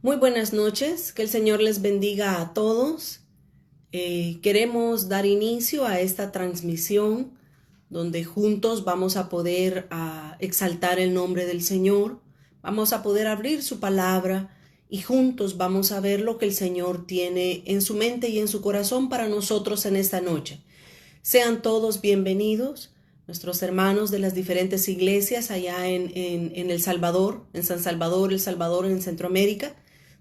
Muy buenas noches, que el Señor les bendiga a todos. Eh, queremos dar inicio a esta transmisión donde juntos vamos a poder a, exaltar el nombre del Señor, vamos a poder abrir su palabra y juntos vamos a ver lo que el Señor tiene en su mente y en su corazón para nosotros en esta noche. Sean todos bienvenidos, nuestros hermanos de las diferentes iglesias allá en, en, en El Salvador, en San Salvador, El Salvador, en Centroamérica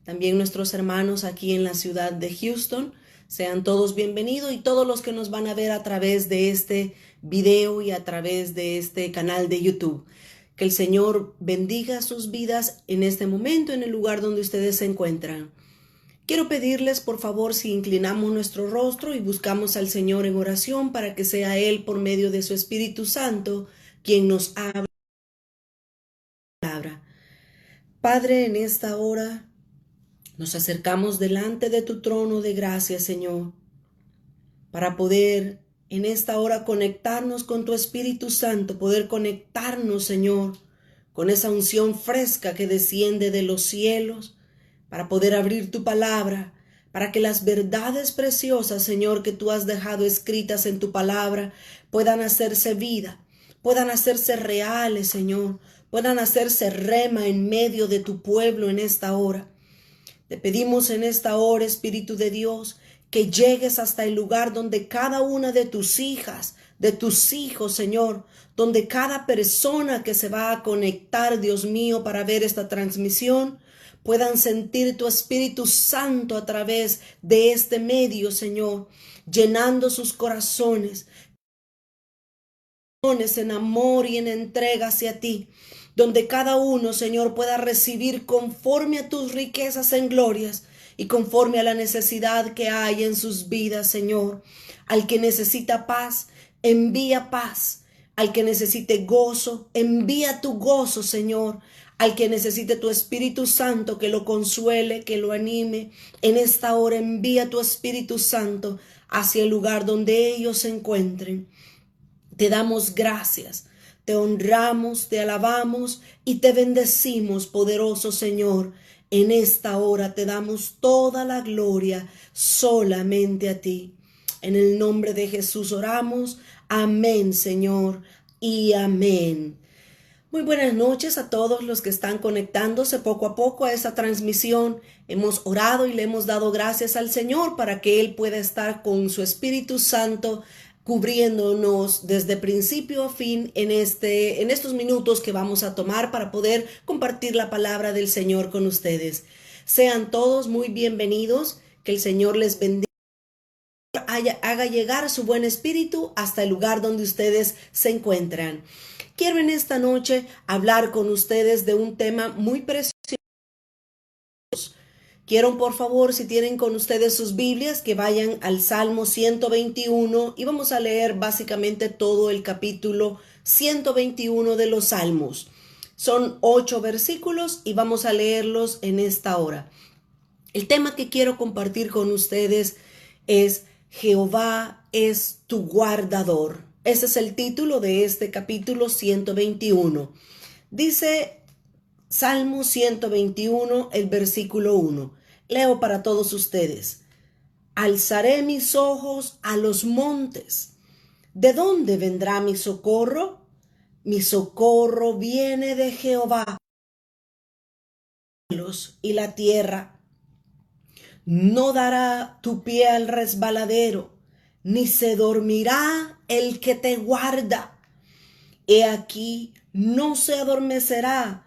también nuestros hermanos aquí en la ciudad de Houston. Sean todos bienvenidos y todos los que nos van a ver a través de este video y a través de este canal de YouTube. Que el Señor bendiga sus vidas en este momento, en el lugar donde ustedes se encuentran. Quiero pedirles, por favor, si inclinamos nuestro rostro y buscamos al Señor en oración para que sea Él, por medio de su Espíritu Santo, quien nos hable. Padre, en esta hora nos acercamos delante de tu trono de gracia, Señor, para poder en esta hora conectarnos con tu Espíritu Santo, poder conectarnos, Señor, con esa unción fresca que desciende de los cielos, para poder abrir tu palabra, para que las verdades preciosas, Señor, que tú has dejado escritas en tu palabra, puedan hacerse vida, puedan hacerse reales, Señor, puedan hacerse rema en medio de tu pueblo en esta hora. Te pedimos en esta hora, Espíritu de Dios, que llegues hasta el lugar donde cada una de tus hijas, de tus hijos, Señor, donde cada persona que se va a conectar, Dios mío, para ver esta transmisión, puedan sentir tu Espíritu Santo a través de este medio, Señor, llenando sus corazones en amor y en entrega hacia ti, donde cada uno, Señor, pueda recibir conforme a tus riquezas en glorias y conforme a la necesidad que hay en sus vidas, Señor. Al que necesita paz, envía paz. Al que necesite gozo, envía tu gozo, Señor. Al que necesite tu Espíritu Santo, que lo consuele, que lo anime. En esta hora envía tu Espíritu Santo hacia el lugar donde ellos se encuentren. Te damos gracias te honramos, te alabamos y te bendecimos, poderoso Señor. En esta hora te damos toda la gloria solamente a ti. En el nombre de Jesús oramos. Amén, Señor, y amén. Muy buenas noches a todos los que están conectándose poco a poco a esta transmisión. Hemos orado y le hemos dado gracias al Señor para que Él pueda estar con su Espíritu Santo cubriéndonos desde principio a fin en, este, en estos minutos que vamos a tomar para poder compartir la palabra del Señor con ustedes. Sean todos muy bienvenidos, que el Señor les bendiga, haga llegar su buen espíritu hasta el lugar donde ustedes se encuentran. Quiero en esta noche hablar con ustedes de un tema muy precioso Quiero, por favor, si tienen con ustedes sus Biblias, que vayan al Salmo 121 y vamos a leer básicamente todo el capítulo 121 de los Salmos. Son ocho versículos y vamos a leerlos en esta hora. El tema que quiero compartir con ustedes es Jehová es tu guardador. Ese es el título de este capítulo 121. Dice Salmo 121, el versículo 1. Leo para todos ustedes. Alzaré mis ojos a los montes. ¿De dónde vendrá mi socorro? Mi socorro viene de Jehová. Y la tierra. No dará tu pie al resbaladero, ni se dormirá el que te guarda. He aquí, no se adormecerá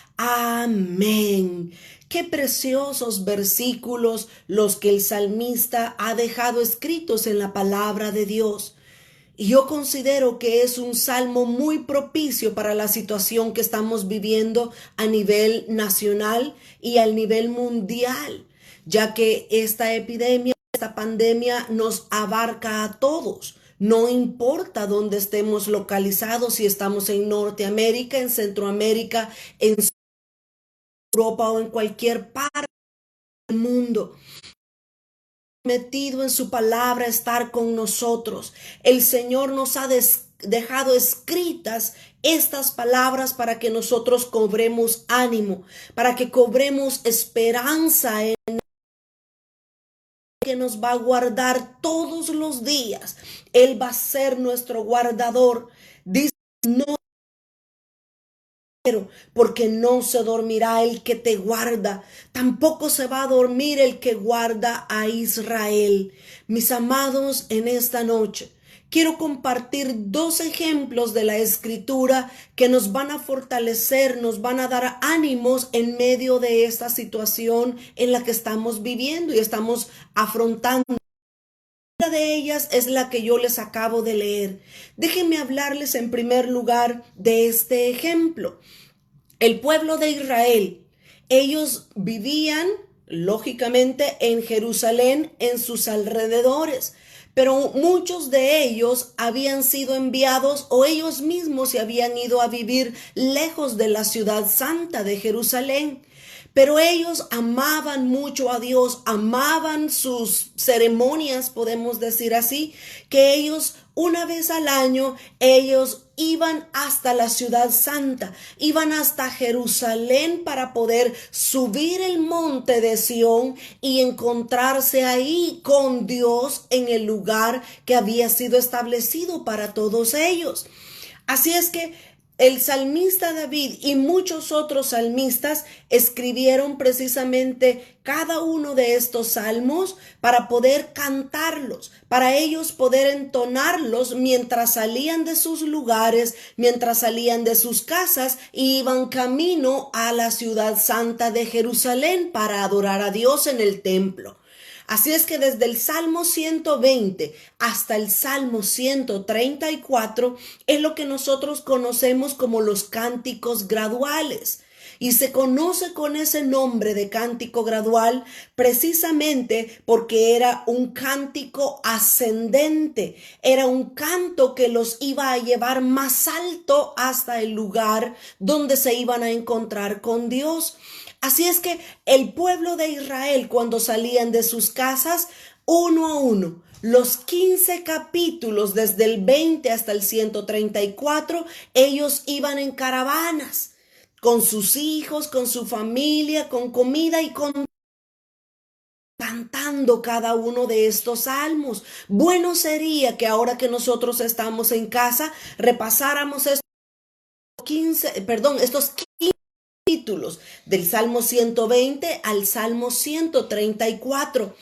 Amén. Qué preciosos versículos los que el salmista ha dejado escritos en la palabra de Dios. Y yo considero que es un salmo muy propicio para la situación que estamos viviendo a nivel nacional y a nivel mundial. ya que esta epidemia, esta pandemia nos abarca a todos. No importa dónde estemos localizados, si estamos en Norteamérica, en Centroamérica, en Europa o en cualquier parte del mundo metido en su palabra estar con nosotros. El Señor nos ha dejado escritas estas palabras para que nosotros cobremos ánimo, para que cobremos esperanza en que nos va a guardar todos los días. Él va a ser nuestro guardador. Dice, no porque no se dormirá el que te guarda, tampoco se va a dormir el que guarda a Israel. Mis amados, en esta noche, quiero compartir dos ejemplos de la escritura que nos van a fortalecer, nos van a dar ánimos en medio de esta situación en la que estamos viviendo y estamos afrontando. De ellas es la que yo les acabo de leer. Déjenme hablarles en primer lugar de este ejemplo. El pueblo de Israel, ellos vivían lógicamente en Jerusalén, en sus alrededores pero muchos de ellos habían sido enviados o ellos mismos se habían ido a vivir lejos de la ciudad santa de Jerusalén. Pero ellos amaban mucho a Dios, amaban sus ceremonias, podemos decir así, que ellos una vez al año ellos iban hasta la ciudad santa, iban hasta Jerusalén para poder subir el monte de Sión y encontrarse ahí con Dios en el lugar que había sido establecido para todos ellos. Así es que el salmista David y muchos otros salmistas escribieron precisamente cada uno de estos salmos para poder cantarlos, para ellos poder entonarlos mientras salían de sus lugares, mientras salían de sus casas y iban camino a la ciudad santa de Jerusalén para adorar a Dios en el templo. Así es que desde el Salmo 120 hasta el Salmo 134 es lo que nosotros conocemos como los cánticos graduales. Y se conoce con ese nombre de cántico gradual precisamente porque era un cántico ascendente, era un canto que los iba a llevar más alto hasta el lugar donde se iban a encontrar con Dios. Así es que el pueblo de Israel cuando salían de sus casas, uno a uno, los 15 capítulos desde el 20 hasta el 134, ellos iban en caravanas con sus hijos, con su familia, con comida y con cantando cada uno de estos salmos. Bueno sería que ahora que nosotros estamos en casa repasáramos estos 15, perdón, estos 15 títulos del Salmo 120 al Salmo 134.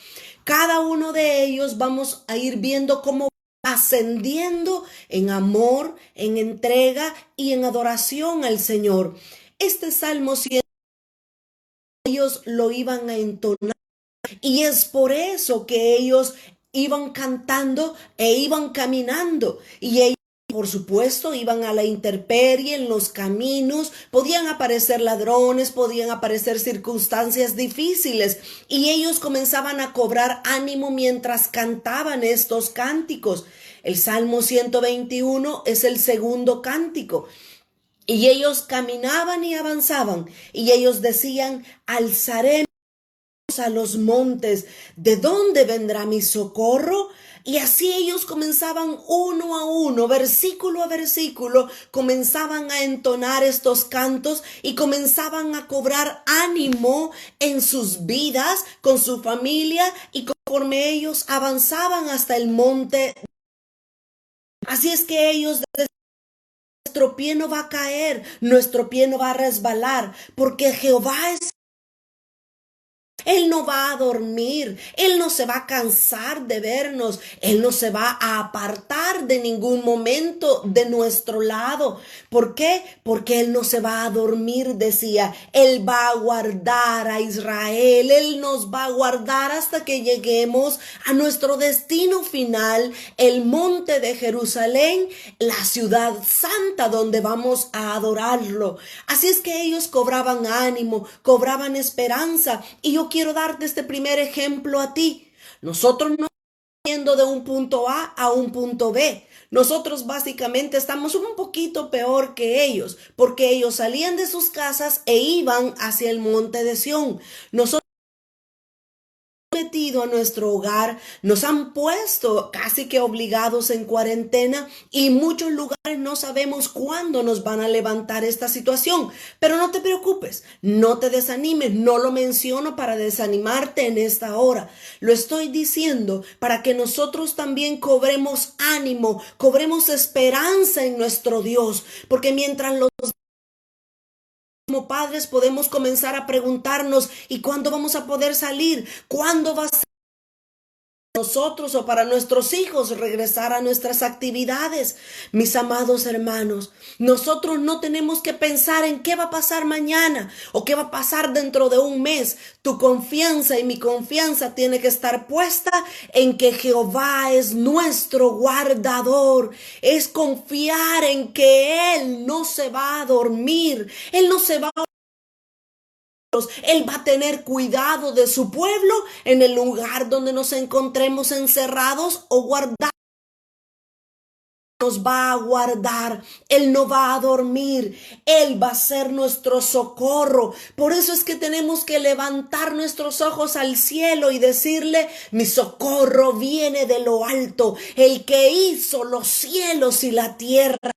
Cada uno de ellos vamos a ir viendo cómo ascendiendo en amor, en entrega y en adoración al Señor. Este Salmo 100 ellos lo iban a entonar y es por eso que ellos iban cantando e iban caminando y ellos por supuesto, iban a la intemperie en los caminos, podían aparecer ladrones, podían aparecer circunstancias difíciles y ellos comenzaban a cobrar ánimo mientras cantaban estos cánticos. El Salmo 121 es el segundo cántico. Y ellos caminaban y avanzaban y ellos decían, alzaremos a los montes, ¿de dónde vendrá mi socorro? Y así ellos comenzaban uno a uno, versículo a versículo, comenzaban a entonar estos cantos y comenzaban a cobrar ánimo en sus vidas, con su familia y conforme ellos avanzaban hasta el monte. Así es que ellos nuestro pie no va a caer, nuestro pie no va a resbalar, porque Jehová es él no va a dormir, Él no se va a cansar de vernos, Él no se va a apartar de ningún momento de nuestro lado. ¿Por qué? Porque Él no se va a dormir, decía, Él va a guardar a Israel, Él nos va a guardar hasta que lleguemos a nuestro destino final, el monte de Jerusalén, la ciudad santa donde vamos a adorarlo. Así es que ellos cobraban ánimo, cobraban esperanza y yo quiero darte este primer ejemplo a ti. Nosotros no yendo de un punto A a un punto B. Nosotros básicamente estamos un poquito peor que ellos, porque ellos salían de sus casas e iban hacia el monte de Sión. Nosotros a nuestro hogar, nos han puesto casi que obligados en cuarentena y muchos lugares no sabemos cuándo nos van a levantar esta situación. Pero no te preocupes, no te desanimes, no lo menciono para desanimarte en esta hora. Lo estoy diciendo para que nosotros también cobremos ánimo, cobremos esperanza en nuestro Dios, porque mientras los como padres podemos comenzar a preguntarnos, ¿y cuándo vamos a poder salir? ¿Cuándo va a ser? Nosotros o para nuestros hijos regresar a nuestras actividades. Mis amados hermanos, nosotros no tenemos que pensar en qué va a pasar mañana o qué va a pasar dentro de un mes. Tu confianza y mi confianza tiene que estar puesta en que Jehová es nuestro guardador. Es confiar en que Él no se va a dormir. Él no se va a él va a tener cuidado de su pueblo en el lugar donde nos encontremos encerrados o guardados nos va a guardar, Él no va a dormir, Él va a ser nuestro socorro. Por eso es que tenemos que levantar nuestros ojos al cielo y decirle, mi socorro viene de lo alto, el que hizo los cielos y la tierra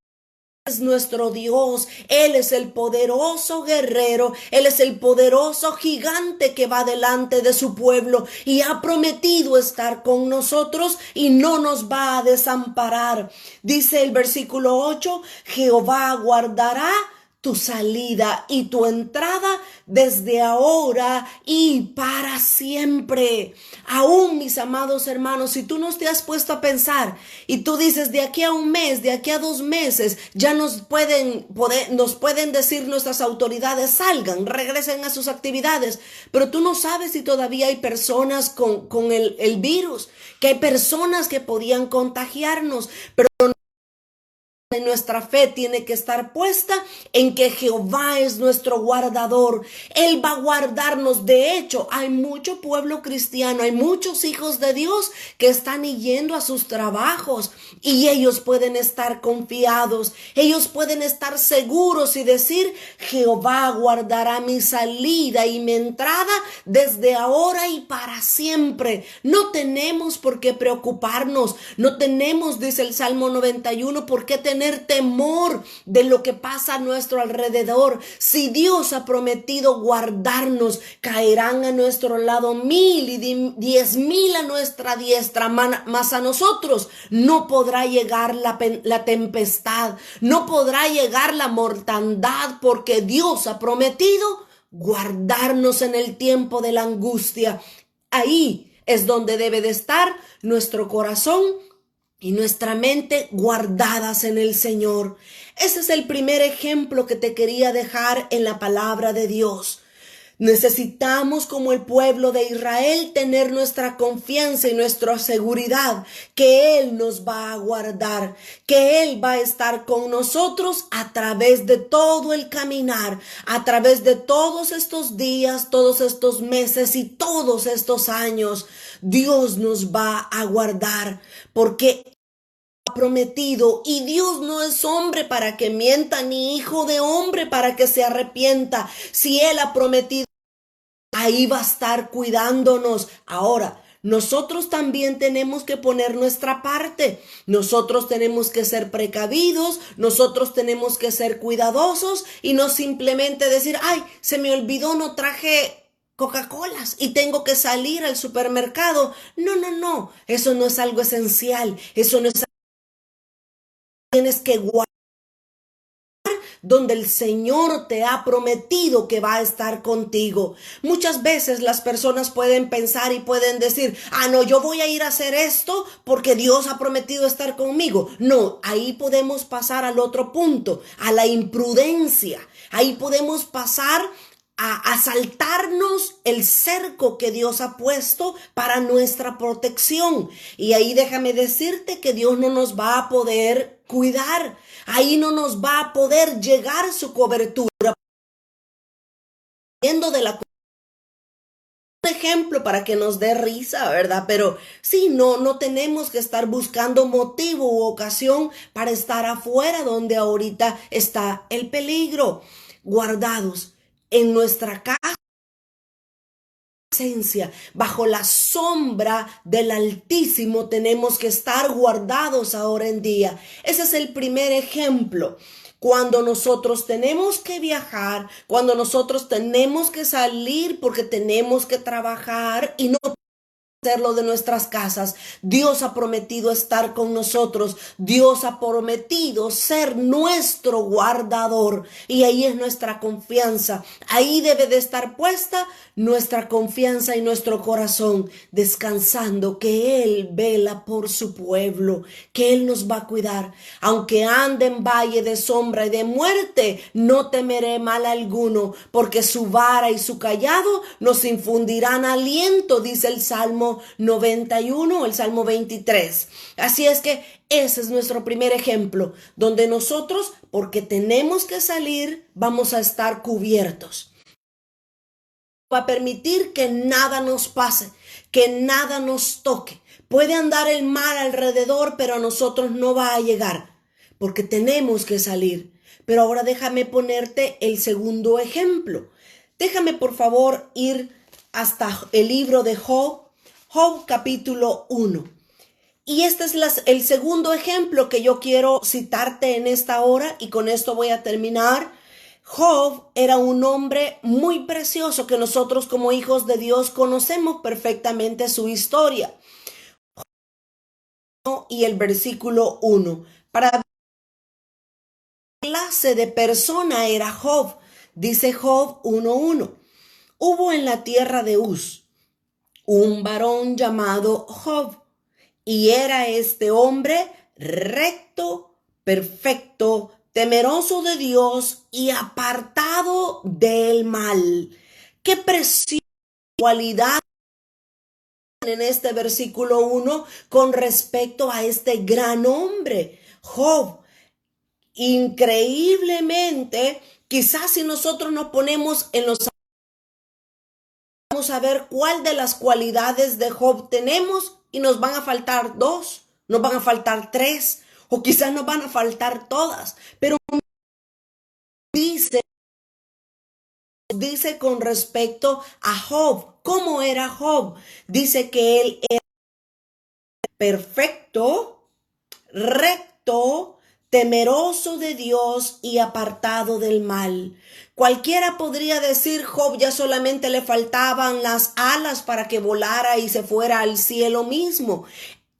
es nuestro Dios, Él es el poderoso guerrero, Él es el poderoso gigante que va delante de su pueblo y ha prometido estar con nosotros y no nos va a desamparar. Dice el versículo 8, Jehová guardará tu salida y tu entrada desde ahora y para siempre. Aún, mis amados hermanos, si tú no te has puesto a pensar y tú dices de aquí a un mes, de aquí a dos meses, ya nos pueden, poder, nos pueden decir nuestras autoridades, salgan, regresen a sus actividades, pero tú no sabes si todavía hay personas con, el, el virus, que hay personas que podían contagiarnos, pero nuestra fe tiene que estar puesta en que Jehová es nuestro guardador. Él va a guardarnos. De hecho, hay mucho pueblo cristiano, hay muchos hijos de Dios que están yendo a sus trabajos y ellos pueden estar confiados. Ellos pueden estar seguros y decir, Jehová guardará mi salida y mi entrada desde ahora y para siempre. No tenemos por qué preocuparnos. No tenemos, dice el Salmo 91, por qué temor de lo que pasa a nuestro alrededor. Si Dios ha prometido guardarnos, caerán a nuestro lado mil y diez mil a nuestra diestra, mas a nosotros no podrá llegar la, la tempestad, no podrá llegar la mortandad, porque Dios ha prometido guardarnos en el tiempo de la angustia. Ahí es donde debe de estar nuestro corazón y nuestra mente guardadas en el Señor. Ese es el primer ejemplo que te quería dejar en la palabra de Dios. Necesitamos como el pueblo de Israel tener nuestra confianza y nuestra seguridad que Él nos va a guardar, que Él va a estar con nosotros a través de todo el caminar, a través de todos estos días, todos estos meses y todos estos años. Dios nos va a guardar porque prometido y Dios no es hombre para que mienta ni hijo de hombre para que se arrepienta. Si Él ha prometido, ahí va a estar cuidándonos. Ahora, nosotros también tenemos que poner nuestra parte. Nosotros tenemos que ser precavidos, nosotros tenemos que ser cuidadosos y no simplemente decir, ay, se me olvidó, no traje Coca-Colas y tengo que salir al supermercado. No, no, no, eso no es algo esencial, eso no es tienes que guardar donde el Señor te ha prometido que va a estar contigo. Muchas veces las personas pueden pensar y pueden decir, ah, no, yo voy a ir a hacer esto porque Dios ha prometido estar conmigo. No, ahí podemos pasar al otro punto, a la imprudencia. Ahí podemos pasar a asaltarnos el cerco que Dios ha puesto para nuestra protección. Y ahí déjame decirte que Dios no nos va a poder cuidar. Ahí no nos va a poder llegar su cobertura. De la ejemplo para que nos dé risa, ¿verdad? Pero sí, no, no tenemos que estar buscando motivo u ocasión para estar afuera donde ahorita está el peligro, guardados en nuestra casa bajo la sombra del Altísimo tenemos que estar guardados ahora en día. Ese es el primer ejemplo cuando nosotros tenemos que viajar, cuando nosotros tenemos que salir porque tenemos que trabajar y no de nuestras casas. Dios ha prometido estar con nosotros. Dios ha prometido ser nuestro guardador. Y ahí es nuestra confianza. Ahí debe de estar puesta nuestra confianza y nuestro corazón, descansando que Él vela por su pueblo, que Él nos va a cuidar. Aunque ande en valle de sombra y de muerte, no temeré mal alguno, porque su vara y su callado nos infundirán aliento, dice el Salmo 91 el Salmo 23. Así es que ese es nuestro primer ejemplo, donde nosotros, porque tenemos que salir, vamos a estar cubiertos. Va permitir que nada nos pase, que nada nos toque. Puede andar el mar alrededor, pero a nosotros no va a llegar, porque tenemos que salir. Pero ahora déjame ponerte el segundo ejemplo. Déjame por favor ir hasta el libro de Job, Job capítulo 1. Y este es el segundo ejemplo que yo quiero citarte en esta hora y con esto voy a terminar. Job era un hombre muy precioso que nosotros como hijos de Dios conocemos perfectamente su historia. Y el versículo 1. Para clase de persona era Job, dice Job 1.1. Hubo en la tierra de Uz un varón llamado Job, y era este hombre recto, perfecto, temeroso de Dios y apartado del mal. Qué preciosa cualidad en este versículo 1 con respecto a este gran hombre, Job. Increíblemente, quizás si nosotros nos ponemos en los Vamos a ver cuál de las cualidades de Job tenemos y nos van a faltar dos, nos van a faltar tres o quizás nos van a faltar todas. Pero dice, dice con respecto a Job, ¿cómo era Job? Dice que él era perfecto, recto, temeroso de Dios y apartado del mal. Cualquiera podría decir, Job ya solamente le faltaban las alas para que volara y se fuera al cielo mismo.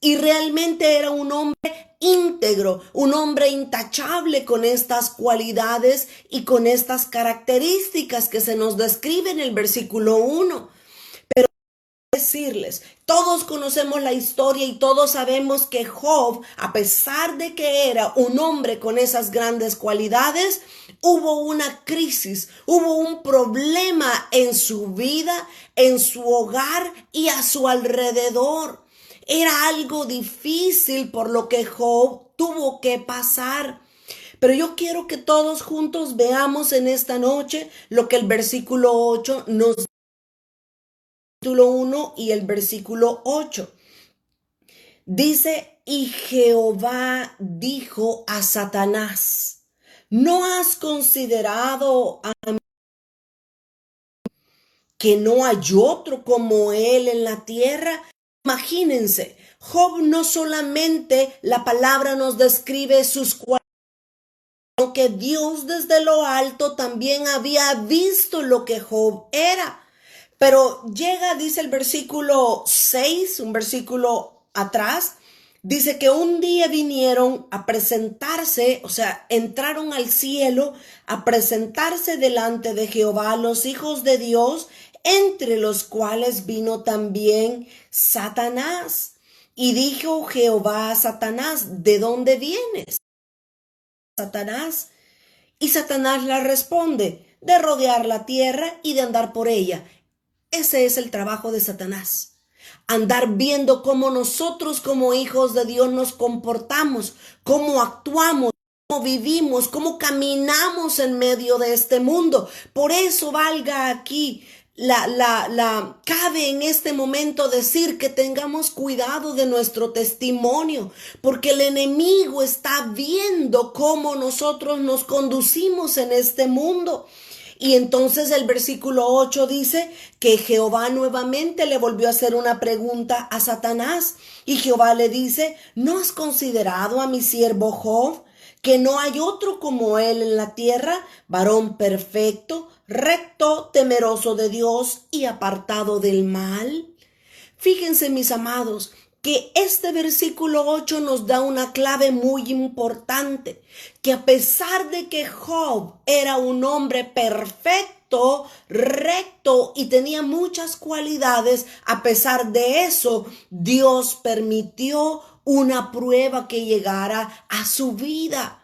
Y realmente era un hombre íntegro, un hombre intachable con estas cualidades y con estas características que se nos describe en el versículo 1 decirles, todos conocemos la historia y todos sabemos que Job, a pesar de que era un hombre con esas grandes cualidades, hubo una crisis, hubo un problema en su vida, en su hogar y a su alrededor. Era algo difícil por lo que Job tuvo que pasar. Pero yo quiero que todos juntos veamos en esta noche lo que el versículo 8 nos 1 y el versículo 8. Dice, y Jehová dijo a Satanás, ¿no has considerado a que no hay otro como él en la tierra? Imagínense, Job no solamente la palabra nos describe sus cualidades, que Dios desde lo alto también había visto lo que Job era. Pero llega, dice el versículo 6, un versículo atrás, dice que un día vinieron a presentarse, o sea, entraron al cielo a presentarse delante de Jehová los hijos de Dios, entre los cuales vino también Satanás. Y dijo Jehová a Satanás, ¿de dónde vienes? Satanás. Y Satanás le responde, de rodear la tierra y de andar por ella. Ese es el trabajo de Satanás. Andar viendo cómo nosotros como hijos de Dios nos comportamos, cómo actuamos, cómo vivimos, cómo caminamos en medio de este mundo. Por eso valga aquí la, la, la, cabe en este momento decir que tengamos cuidado de nuestro testimonio, porque el enemigo está viendo cómo nosotros nos conducimos en este mundo. Y entonces el versículo 8 dice que Jehová nuevamente le volvió a hacer una pregunta a Satanás. Y Jehová le dice, ¿no has considerado a mi siervo Job? que no hay otro como él en la tierra, varón perfecto, recto, temeroso de Dios y apartado del mal. Fíjense, mis amados, que este versículo 8 nos da una clave muy importante, que a pesar de que Job era un hombre perfecto, recto y tenía muchas cualidades, a pesar de eso, Dios permitió una prueba que llegara a su vida.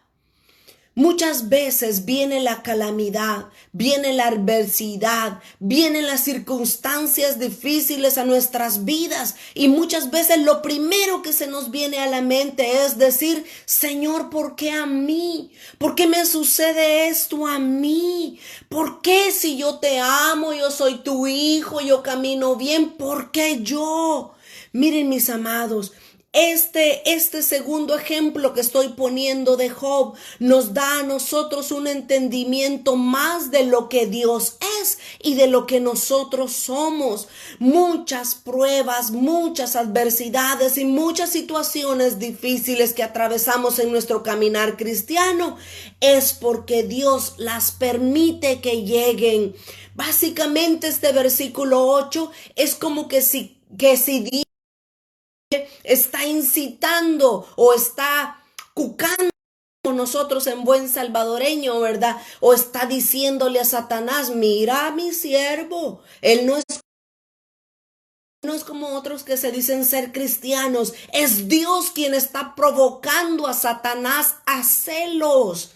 Muchas veces viene la calamidad, viene la adversidad, vienen las circunstancias difíciles a nuestras vidas y muchas veces lo primero que se nos viene a la mente es decir, Señor, ¿por qué a mí? ¿Por qué me sucede esto a mí? ¿Por qué si yo te amo, yo soy tu hijo, yo camino bien, ¿por qué yo? Miren mis amados, este, este segundo ejemplo que estoy poniendo de Job nos da a nosotros un entendimiento más de lo que Dios es y de lo que nosotros somos. Muchas pruebas, muchas adversidades y muchas situaciones difíciles que atravesamos en nuestro caminar cristiano es porque Dios las permite que lleguen. Básicamente este versículo 8 es como que si, que si Dios está incitando o está cucando nosotros en buen salvadoreño, ¿verdad? O está diciéndole a Satanás, mira mi siervo, él no es no es como otros que se dicen ser cristianos, es Dios quien está provocando a Satanás a celos.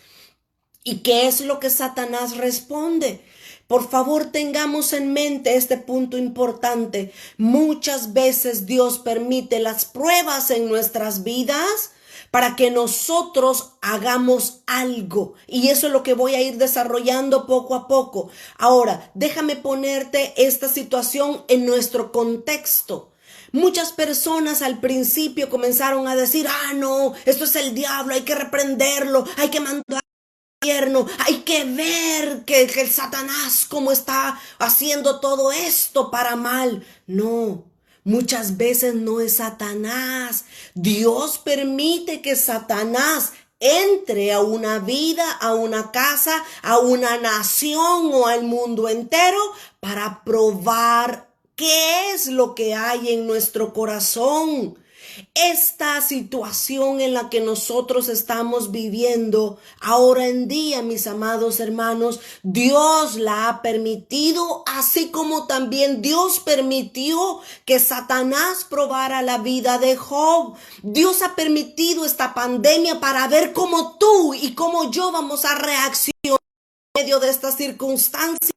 ¿Y qué es lo que Satanás responde? Por favor, tengamos en mente este punto importante. Muchas veces Dios permite las pruebas en nuestras vidas para que nosotros hagamos algo. Y eso es lo que voy a ir desarrollando poco a poco. Ahora, déjame ponerte esta situación en nuestro contexto. Muchas personas al principio comenzaron a decir, ah, no, esto es el diablo, hay que reprenderlo, hay que mandar hay que ver que, que el Satanás cómo está haciendo todo esto para mal. No, muchas veces no es Satanás. Dios permite que Satanás entre a una vida, a una casa, a una nación o al mundo entero para probar qué es lo que hay en nuestro corazón. Esta situación en la que nosotros estamos viviendo ahora en día, mis amados hermanos, Dios la ha permitido, así como también Dios permitió que Satanás probara la vida de Job. Dios ha permitido esta pandemia para ver cómo tú y cómo yo vamos a reaccionar en medio de estas circunstancias.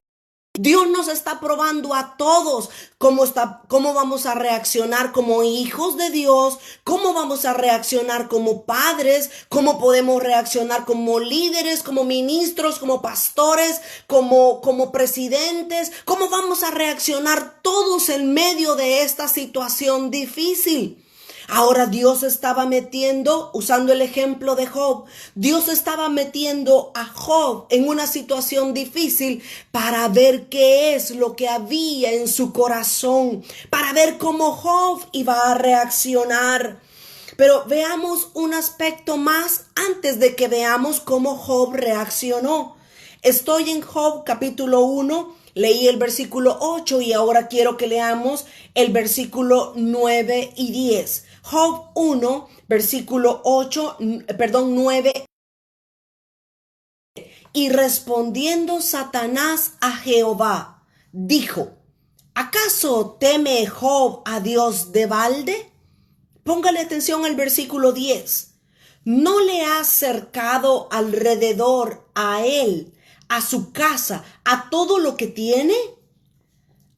Dios nos está probando a todos cómo, está, cómo vamos a reaccionar como hijos de Dios, cómo vamos a reaccionar como padres, cómo podemos reaccionar como líderes, como ministros, como pastores, como, como presidentes, cómo vamos a reaccionar todos en medio de esta situación difícil. Ahora Dios estaba metiendo, usando el ejemplo de Job, Dios estaba metiendo a Job en una situación difícil para ver qué es lo que había en su corazón, para ver cómo Job iba a reaccionar. Pero veamos un aspecto más antes de que veamos cómo Job reaccionó. Estoy en Job capítulo 1, leí el versículo 8 y ahora quiero que leamos el versículo 9 y 10. Job 1, versículo 8, perdón, 9. Y respondiendo Satanás a Jehová, dijo, ¿acaso teme Job a Dios de balde? Póngale atención al versículo 10. ¿No le ha cercado alrededor a él, a su casa, a todo lo que tiene?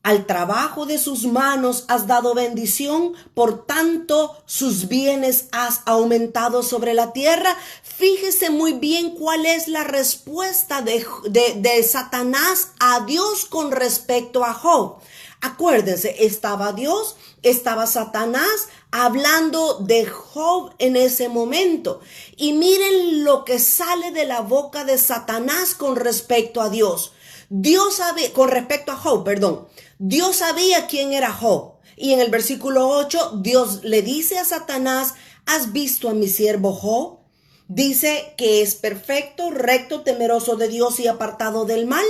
Al trabajo de sus manos has dado bendición, por tanto sus bienes has aumentado sobre la tierra. Fíjese muy bien cuál es la respuesta de, de, Satanás a Dios con respecto a Job. Acuérdense, estaba Dios, estaba Satanás hablando de Job en ese momento. Y miren lo que sale de la boca de Satanás con respecto a Dios. Dios sabe, con respecto a Job, perdón. Dios sabía quién era Job. Y en el versículo 8, Dios le dice a Satanás, ¿has visto a mi siervo Job? Dice que es perfecto, recto, temeroso de Dios y apartado del mal.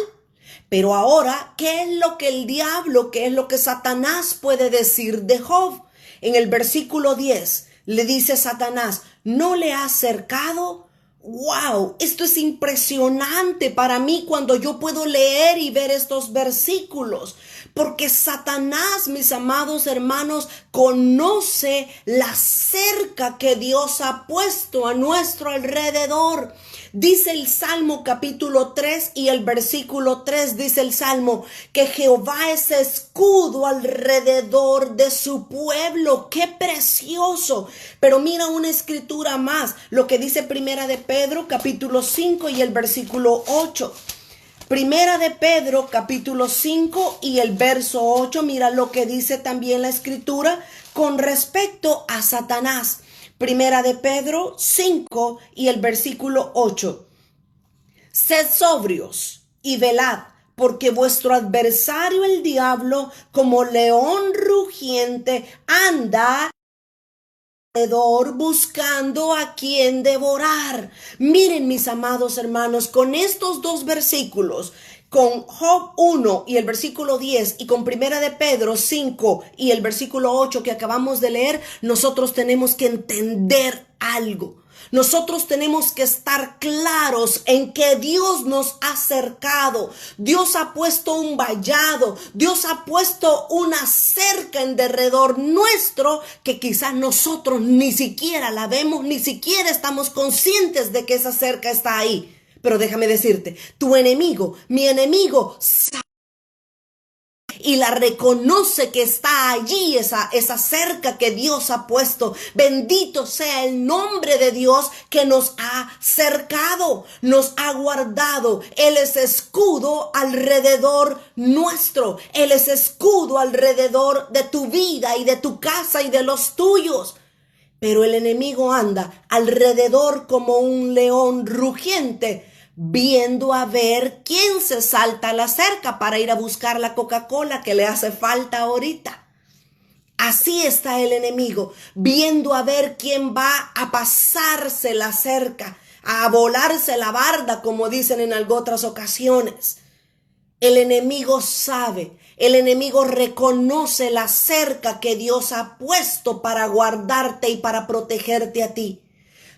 Pero ahora, ¿qué es lo que el diablo, qué es lo que Satanás puede decir de Job? En el versículo 10 le dice Satanás, ¿no le has cercado? Wow, esto es impresionante para mí cuando yo puedo leer y ver estos versículos. Porque Satanás, mis amados hermanos, conoce la cerca que Dios ha puesto a nuestro alrededor. Dice el Salmo capítulo 3 y el versículo 3 dice el Salmo que Jehová es escudo alrededor de su pueblo. Qué precioso. Pero mira una escritura más, lo que dice Primera de Pedro capítulo 5 y el versículo 8. Primera de Pedro capítulo 5 y el verso 8, mira lo que dice también la escritura con respecto a Satanás. Primera de Pedro 5 y el versículo 8. Sed sobrios y velad, porque vuestro adversario el diablo, como león rugiente, anda buscando a quien devorar. Miren mis amados hermanos, con estos dos versículos con Job 1 y el versículo 10 y con Primera de Pedro 5 y el versículo 8 que acabamos de leer, nosotros tenemos que entender algo. Nosotros tenemos que estar claros en que Dios nos ha acercado. Dios ha puesto un vallado. Dios ha puesto una cerca en derredor nuestro que quizás nosotros ni siquiera la vemos, ni siquiera estamos conscientes de que esa cerca está ahí. Pero déjame decirte, tu enemigo, mi enemigo, y la reconoce que está allí, esa, esa cerca que Dios ha puesto. Bendito sea el nombre de Dios que nos ha cercado, nos ha guardado. Él es escudo alrededor nuestro. Él es escudo alrededor de tu vida y de tu casa y de los tuyos. Pero el enemigo anda alrededor como un león rugiente viendo a ver quién se salta a la cerca para ir a buscar la Coca-Cola que le hace falta ahorita. Así está el enemigo, viendo a ver quién va a pasarse la cerca, a volarse la barda, como dicen en otras ocasiones. El enemigo sabe, el enemigo reconoce la cerca que Dios ha puesto para guardarte y para protegerte a ti.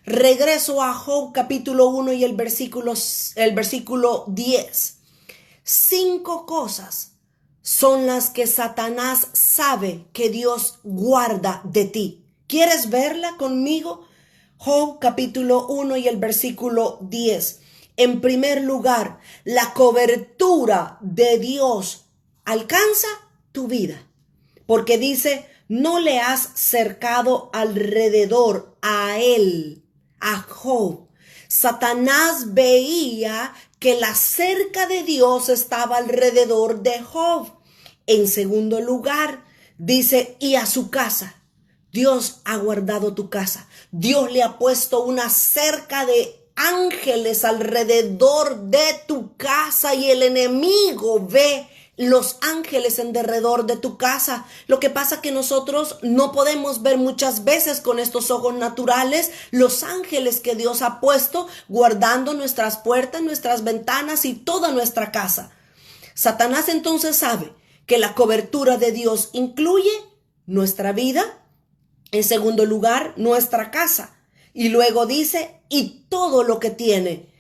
Regreso a Job capítulo 1 y el versículo, el versículo 10. Cinco cosas son las que Satanás sabe que Dios guarda de ti. ¿Quieres verla conmigo? Job capítulo 1 y el versículo 10. En primer lugar, la cobertura de Dios alcanza tu vida. Porque dice, no le has cercado alrededor a él a Job. Satanás veía que la cerca de Dios estaba alrededor de Job. En segundo lugar, dice, y a su casa. Dios ha guardado tu casa. Dios le ha puesto una cerca de ángeles alrededor de tu casa y el enemigo ve los ángeles en derredor de tu casa. Lo que pasa que nosotros no podemos ver muchas veces con estos ojos naturales los ángeles que Dios ha puesto guardando nuestras puertas, nuestras ventanas y toda nuestra casa. Satanás entonces sabe que la cobertura de Dios incluye nuestra vida, en segundo lugar, nuestra casa. Y luego dice, y todo lo que tiene,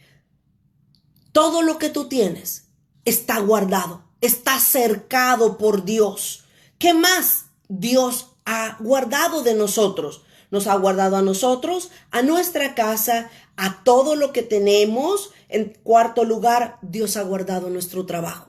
todo lo que tú tienes está guardado está cercado por Dios. ¿Qué más Dios ha guardado de nosotros? Nos ha guardado a nosotros, a nuestra casa, a todo lo que tenemos. En cuarto lugar, Dios ha guardado nuestro trabajo.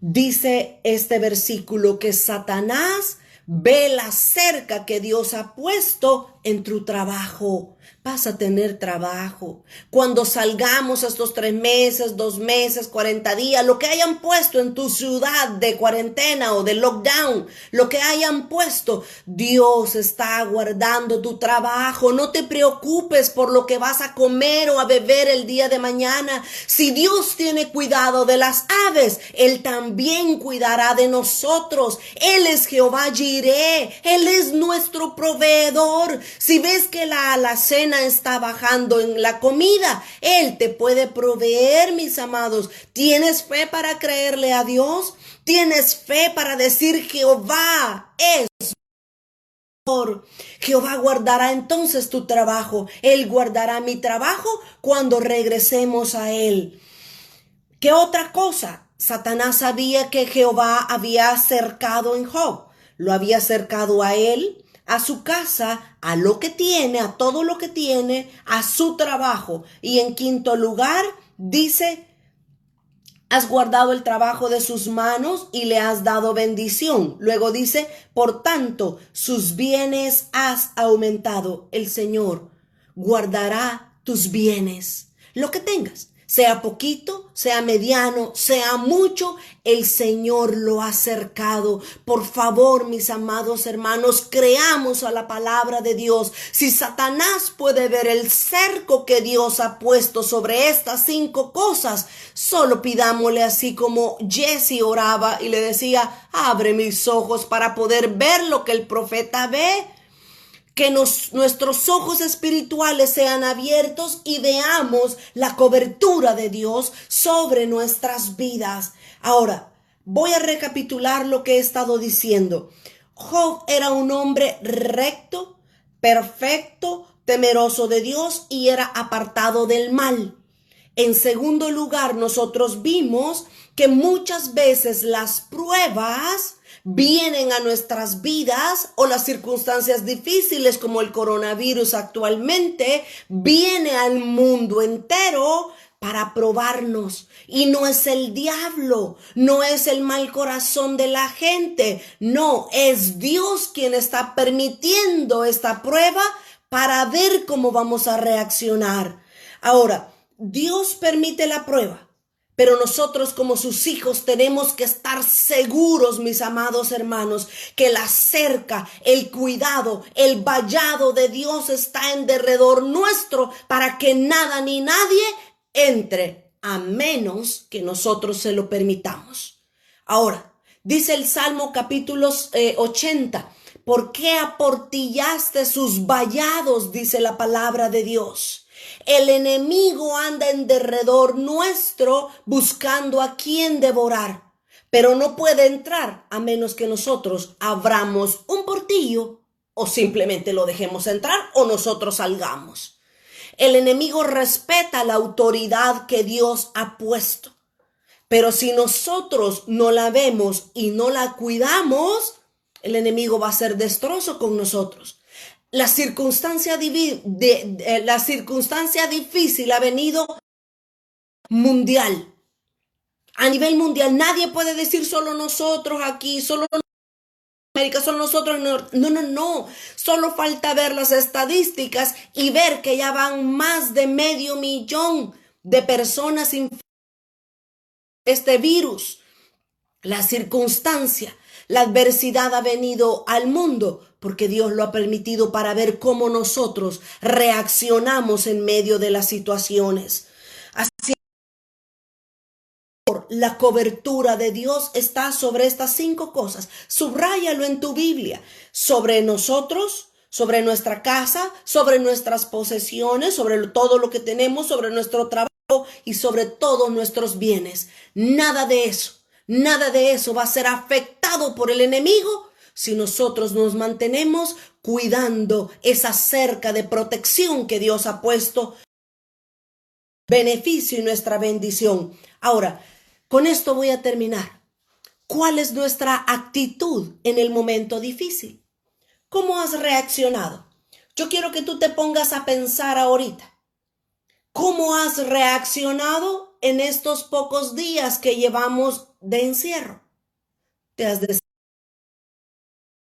dice este versículo que Satanás ve la cerca que Dios ha puesto en tu trabajo vas a tener trabajo. Cuando salgamos estos tres meses, dos meses, cuarenta días, lo que hayan puesto en tu ciudad de cuarentena o de lockdown, lo que hayan puesto, Dios está guardando tu trabajo. No te preocupes por lo que vas a comer o a beber el día de mañana. Si Dios tiene cuidado de las aves, Él también cuidará de nosotros. Él es Jehová Jireh. Él es nuestro proveedor. Si ves que la alacena está bajando en la comida. Él te puede proveer, mis amados. ¿Tienes fe para creerle a Dios? ¿Tienes fe para decir Jehová es? Jehová guardará entonces tu trabajo. Él guardará mi trabajo cuando regresemos a Él. ¿Qué otra cosa? Satanás sabía que Jehová había acercado en Job. Lo había acercado a él, a su casa, a lo que tiene, a todo lo que tiene, a su trabajo. Y en quinto lugar, dice, has guardado el trabajo de sus manos y le has dado bendición. Luego dice, por tanto, sus bienes has aumentado. El Señor guardará tus bienes, lo que tengas sea poquito, sea mediano, sea mucho, el Señor lo ha acercado. Por favor, mis amados hermanos, creamos a la palabra de Dios. Si Satanás puede ver el cerco que Dios ha puesto sobre estas cinco cosas, solo pidámosle así como Jesse oraba y le decía, abre mis ojos para poder ver lo que el profeta ve que nuestros ojos espirituales sean abiertos y veamos la cobertura de Dios sobre nuestras vidas. Ahora, voy a recapitular lo que he estado diciendo. Job era un hombre recto, perfecto, temeroso de Dios y era apartado del mal. En segundo lugar, nosotros vimos que muchas veces las pruebas vienen a nuestras vidas o las circunstancias difíciles como el coronavirus actualmente viene al mundo entero para probarnos. Y no es el diablo, no es el mal corazón de la gente, no, es Dios quien está permitiendo esta prueba para ver cómo vamos a reaccionar. Ahora, Dios permite la prueba pero nosotros como sus hijos tenemos que estar seguros, mis amados hermanos, que la cerca, el cuidado, el vallado de Dios está en derredor nuestro para que nada ni nadie entre, a menos que nosotros se lo permitamos. Ahora, dice el Salmo capítulo 80, eh, ¿por qué aportillaste sus vallados? dice la palabra de Dios. El enemigo anda en derredor nuestro buscando a quien devorar, pero no puede entrar a menos que nosotros abramos un portillo o simplemente lo dejemos entrar o nosotros salgamos. El enemigo respeta la autoridad que Dios ha puesto. Pero si nosotros no la vemos y no la cuidamos, el enemigo va a ser destrozo con nosotros la circunstancia, de, la circunstancia difícil ha venido mundial. A nivel mundial, nadie puede decir solo nosotros aquí, solo América, solo nosotros. No, no, no. Solo falta ver las estadísticas y ver que ya van más de medio millón de personas sin este virus. La circunstancia, la adversidad ha venido al mundo porque Dios lo ha permitido para ver cómo nosotros reaccionamos en medio de las situaciones. Así la cobertura de Dios está sobre estas cinco cosas. Subráyalo en tu Biblia. Sobre nosotros, sobre nuestra casa, sobre nuestras posesiones, sobre todo lo que tenemos, sobre nuestro trabajo y sobre todos nuestros bienes. Nada de eso, nada de eso va a ser afectado por el enemigo si nosotros nos mantenemos cuidando esa cerca de protección que Dios ha puesto, beneficio y nuestra bendición. Ahora, con esto voy a terminar. ¿Cuál es nuestra actitud en el momento difícil? ¿Cómo has reaccionado? Yo quiero que tú te pongas a pensar ahorita. ¿Cómo has reaccionado en estos pocos días que llevamos de encierro? ¿Te has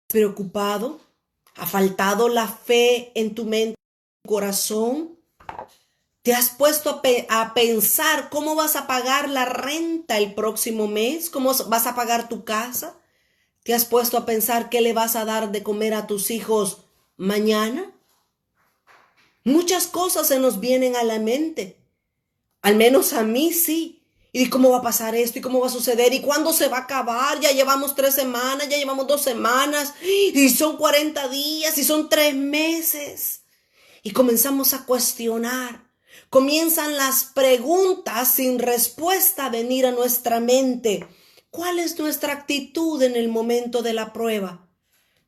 preocupado? ¿Ha faltado la fe en tu mente, en tu corazón? ¿Te has puesto a, a, pensar cómo vas a pagar la renta el próximo mes? ¿Cómo vas a pagar tu casa? ¿Te has puesto a pensar qué le vas a dar de comer a tus hijos mañana? Muchas cosas se nos vienen a la mente. Al menos a mí sí. ¿Y cómo va a pasar esto? ¿Y cómo va a suceder? ¿Y cuándo se va a acabar? Ya llevamos tres semanas, ya llevamos dos semanas, y son 40 días, y son tres meses. Y comenzamos a cuestionar. Comienzan las preguntas sin respuesta a venir a nuestra mente. ¿Cuál es nuestra actitud en el momento de la prueba?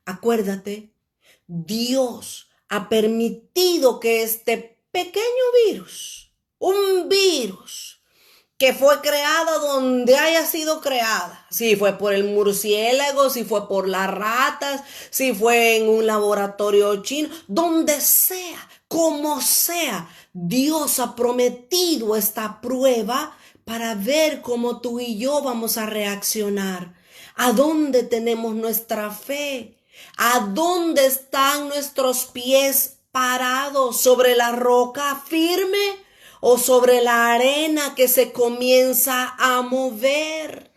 Acuérdate, Dios ha permitido que este pequeño virus, un virus, que fue creada donde haya sido creada. Si fue por el murciélago, si fue por las ratas, si fue en un laboratorio chino, donde sea, como sea, Dios ha prometido esta prueba para ver cómo tú y yo vamos a reaccionar. ¿A dónde tenemos nuestra fe? ¿A dónde están nuestros pies parados? ¿Sobre la roca firme? O sobre la arena que se comienza a mover.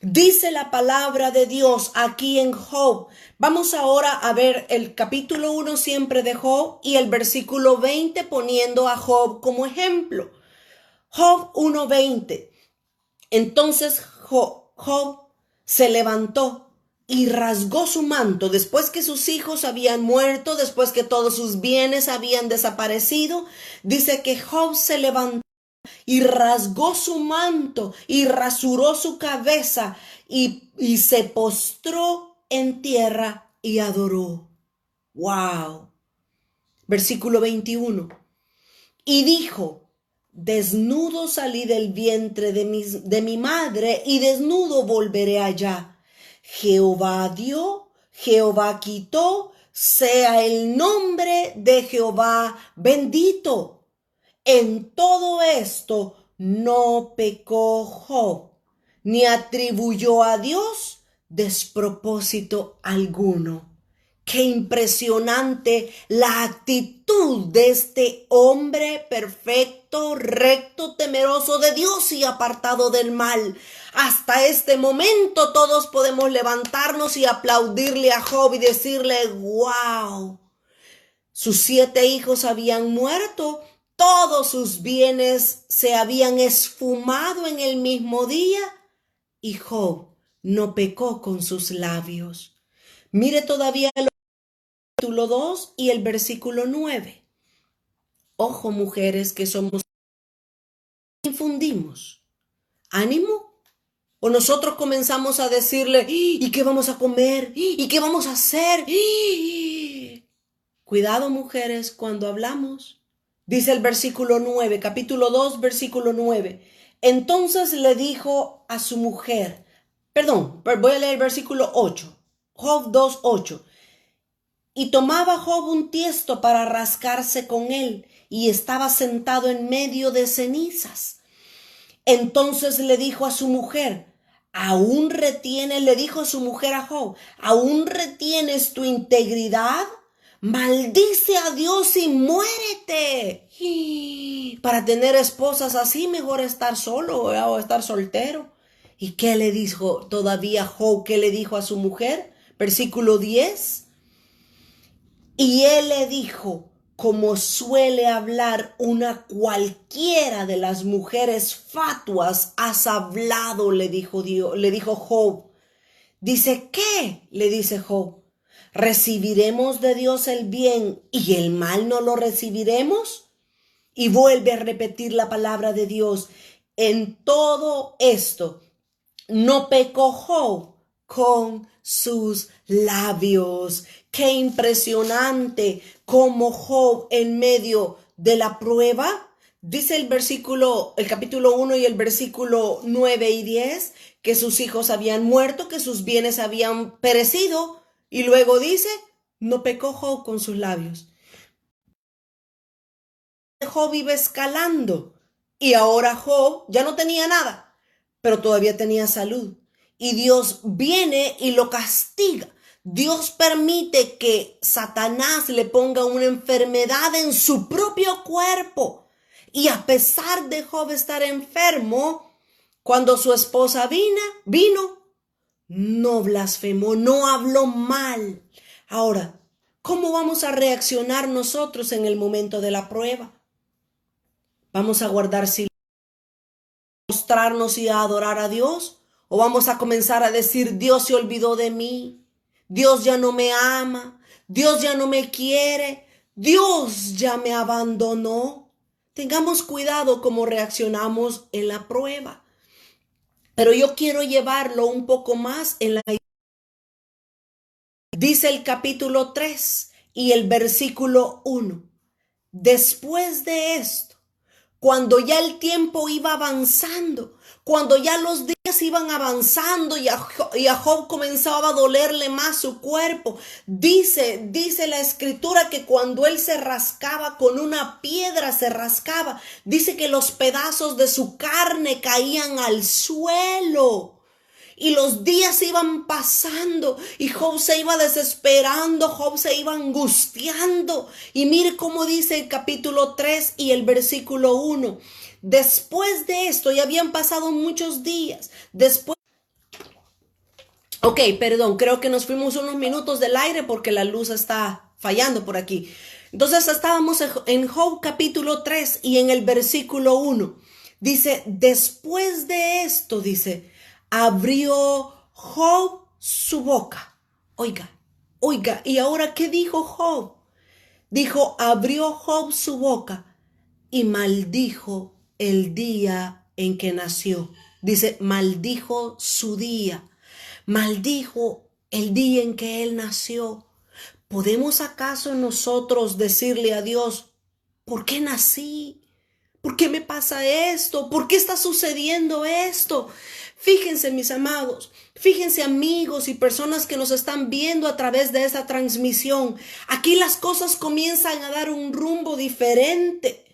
Dice la palabra de Dios aquí en Job. Vamos ahora a ver el capítulo 1 siempre de Job y el versículo 20 poniendo a Job como ejemplo. Job 1.20. Entonces Job, Job se levantó y rasgó su manto después que sus hijos habían muerto, después que todos sus bienes habían desaparecido. Dice que Job se levantó y rasgó su manto y rasuró su cabeza y, y se postró en tierra y adoró. ¡Wow! Versículo 21. Y dijo, desnudo salí del vientre de mi, de mi madre y desnudo volveré allá Jehová dio, Jehová quitó, sea el nombre de Jehová bendito. En todo esto no pecó Job, ni atribuyó a Dios despropósito alguno. Qué impresionante la actitud de este hombre perfecto, recto, temeroso de Dios y apartado del mal. Hasta este momento todos podemos levantarnos y aplaudirle a Job y decirle, wow, sus siete hijos habían muerto, todos sus bienes se habían esfumado en el mismo día y Job no pecó con sus labios. Mire todavía el capítulo 2 y el versículo 9. Ojo, mujeres que somos infundimos ánimo o nosotros comenzamos a decirle, ¿y qué vamos a comer? ¿Y qué vamos a hacer? Cuidado mujeres cuando hablamos. Dice el versículo 9, capítulo 2, versículo 9. Entonces le dijo a su mujer, perdón, voy a leer el versículo 8, Job 2, 8. Y tomaba Job un tiesto para rascarse con él, y estaba sentado en medio de cenizas. Entonces le dijo a su mujer, aún retienes, le dijo su mujer a Job, aún retienes tu integridad, maldice a Dios y muérete. para tener esposas así, mejor estar solo o estar soltero. ¿Y qué le dijo todavía Job? ¿Qué le dijo a su mujer? Versículo 10. Y él le dijo, como suele hablar una cualquiera de las mujeres fatuas, has hablado, le dijo Dios, le dijo Job. Dice, ¿qué? le dice Job. ¿Recibiremos de Dios el bien y el mal no lo recibiremos? Y vuelve a repetir la palabra de Dios. En todo esto no pecó Job con sus labios. Qué impresionante como Job en medio de la prueba. Dice el versículo, el capítulo 1 y el versículo 9 y 10, que sus hijos habían muerto, que sus bienes habían perecido. Y luego dice, no pecó Job con sus labios. Job iba escalando y ahora Job ya no tenía nada, pero todavía tenía salud. Y Dios viene y lo castiga. Dios permite que Satanás le ponga una enfermedad en su propio cuerpo. Y a pesar de Job estar enfermo, cuando su esposa vino, vino, no blasfemó, no habló mal. Ahora, ¿cómo vamos a reaccionar nosotros en el momento de la prueba? ¿Vamos a guardar silencio, mostrarnos y a adorar a Dios? ¿O vamos a comenzar a decir, Dios se olvidó de mí? Dios ya no me ama, Dios ya no me quiere, Dios ya me abandonó. Tengamos cuidado cómo reaccionamos en la prueba. Pero yo quiero llevarlo un poco más en la... Dice el capítulo 3 y el versículo 1. Después de esto, cuando ya el tiempo iba avanzando, cuando ya los días iban avanzando y a, Job comenzaba a dolerle más su cuerpo, dice, dice la escritura que cuando él se rascaba con una piedra, se rascaba, dice que los pedazos de su carne caían al suelo. Y los días iban pasando y Job se iba desesperando, Job se iba angustiando. Y mire cómo dice el capítulo 3 y el versículo 1. Después de esto, ya habían pasado muchos días. Después... Ok, perdón, creo que nos fuimos unos minutos del aire porque la luz está fallando por aquí. Entonces estábamos en Job capítulo 3 y en el versículo 1. Dice, después de esto, dice, abrió Job su boca. Oiga, oiga, ¿y ahora qué dijo Job? Dijo, abrió Job su boca y maldijo el día en que nació. Dice, maldijo su día, maldijo el día en que él nació. ¿Podemos acaso nosotros decirle a Dios, ¿por qué nací? ¿Por qué me pasa esto? ¿Por qué está sucediendo esto? Fíjense, mis amados, fíjense amigos y personas que nos están viendo a través de esa transmisión. Aquí las cosas comienzan a dar un rumbo diferente.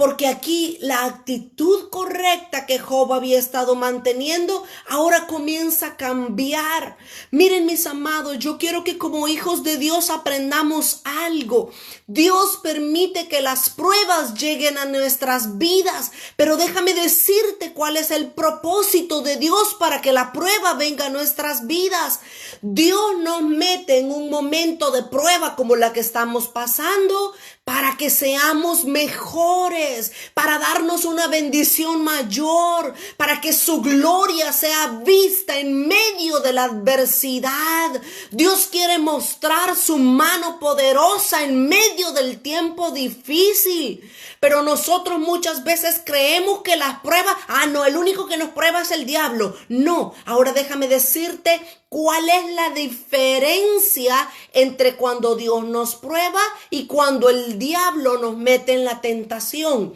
Porque aquí la actitud correcta que Job había estado manteniendo ahora comienza a cambiar. Miren mis amados, yo quiero que como hijos de Dios aprendamos algo. Dios permite que las pruebas lleguen a nuestras vidas, pero déjame decirte cuál es el propósito de Dios para que la prueba venga a nuestras vidas. Dios nos mete en un momento de prueba como la que estamos pasando para que seamos mejores, para darnos una bendición mayor, para que su gloria sea vista en medio de la adversidad. Dios quiere mostrar su mano poderosa en medio del tiempo difícil. Pero nosotros muchas veces creemos que las pruebas, ah, no, el único que nos prueba es el diablo. No, ahora déjame decirte cuál es la diferencia entre cuando Dios nos prueba y cuando el diablo nos mete en la tentación.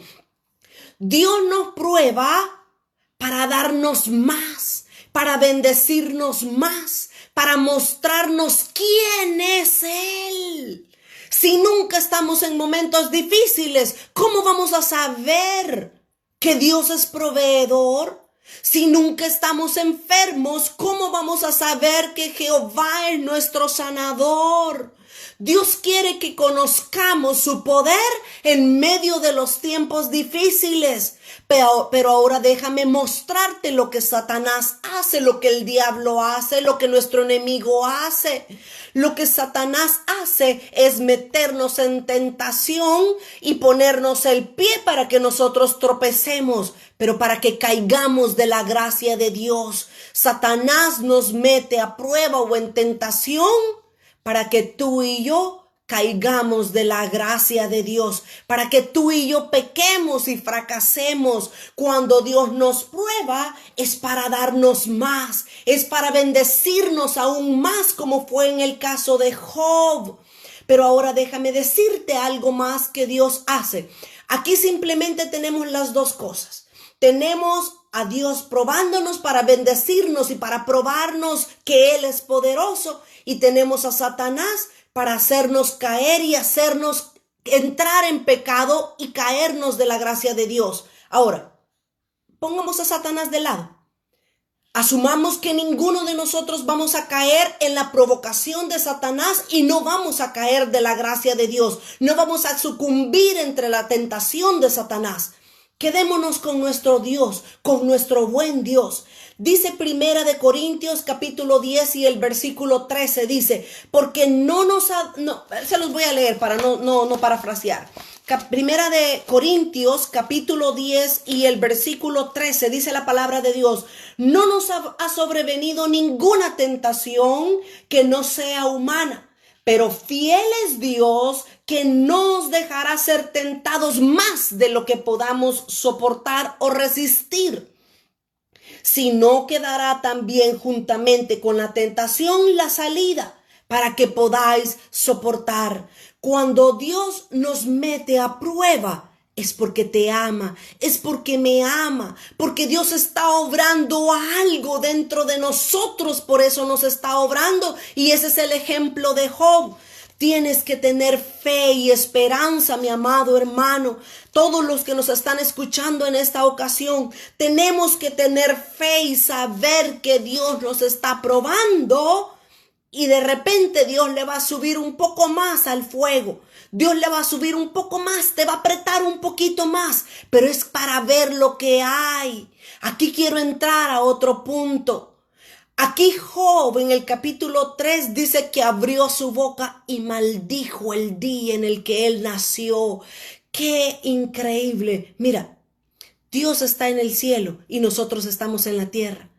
Dios nos prueba para darnos más, para bendecirnos más, para mostrarnos quién es Él. Si nunca estamos en momentos difíciles, ¿cómo vamos a saber que Dios es proveedor? Si nunca estamos enfermos, ¿cómo vamos a saber que Jehová es nuestro sanador? Dios quiere que conozcamos su poder en medio de los tiempos difíciles. Pero, pero, ahora déjame mostrarte lo que Satanás hace, lo que el diablo hace, lo que nuestro enemigo hace. Lo que Satanás hace es meternos en tentación y ponernos el pie para que nosotros tropecemos, pero para que caigamos de la gracia de Dios. Satanás nos mete a prueba o en tentación para que tú y yo caigamos de la gracia de Dios, para que tú y yo pequemos y fracasemos. Cuando Dios nos prueba es para darnos más, es para bendecirnos aún más como fue en el caso de Job. Pero ahora déjame decirte algo más que Dios hace. Aquí simplemente tenemos las dos cosas. Tenemos a Dios probándonos para bendecirnos y para probarnos que Él es poderoso y tenemos a Satanás para hacernos caer y hacernos entrar en pecado y caernos de la gracia de Dios. Ahora, pongamos a Satanás de lado. Asumamos que ninguno de nosotros vamos a caer en la provocación de Satanás y no vamos a caer de la gracia de Dios. No vamos a sucumbir entre la tentación de Satanás. Quedémonos con nuestro Dios, con nuestro buen Dios. Dice Primera de Corintios capítulo 10 y el versículo 13 dice, porque no nos ha, no, se los voy a leer para no, no, no parafrasear. Primera de Corintios capítulo 10 y el versículo 13 dice la palabra de Dios, no nos ha, sobrevenido ninguna tentación que no sea humana, pero fiel es Dios que no os dejará ser tentados más de lo que podamos soportar o resistir, sino quedará también juntamente con la tentación la salida para que podáis soportar. Cuando Dios nos mete a prueba, es porque te ama, es porque me ama, porque Dios está obrando algo dentro de nosotros, por eso nos está obrando. Y ese es el ejemplo de Job. Tienes que tener fe y esperanza, mi amado hermano. Todos los que nos están escuchando en esta ocasión, tenemos que tener fe y saber que Dios nos está probando y de repente Dios le va a subir un poco más al fuego. Dios le va a subir un poco más, te va a apretar un poquito más, pero es para ver lo que hay. Aquí quiero entrar a otro punto. Aquí Job en el capítulo 3 dice que abrió su boca y maldijo el día en el que él nació. Qué increíble. Mira, Dios está en el cielo y nosotros estamos en la tierra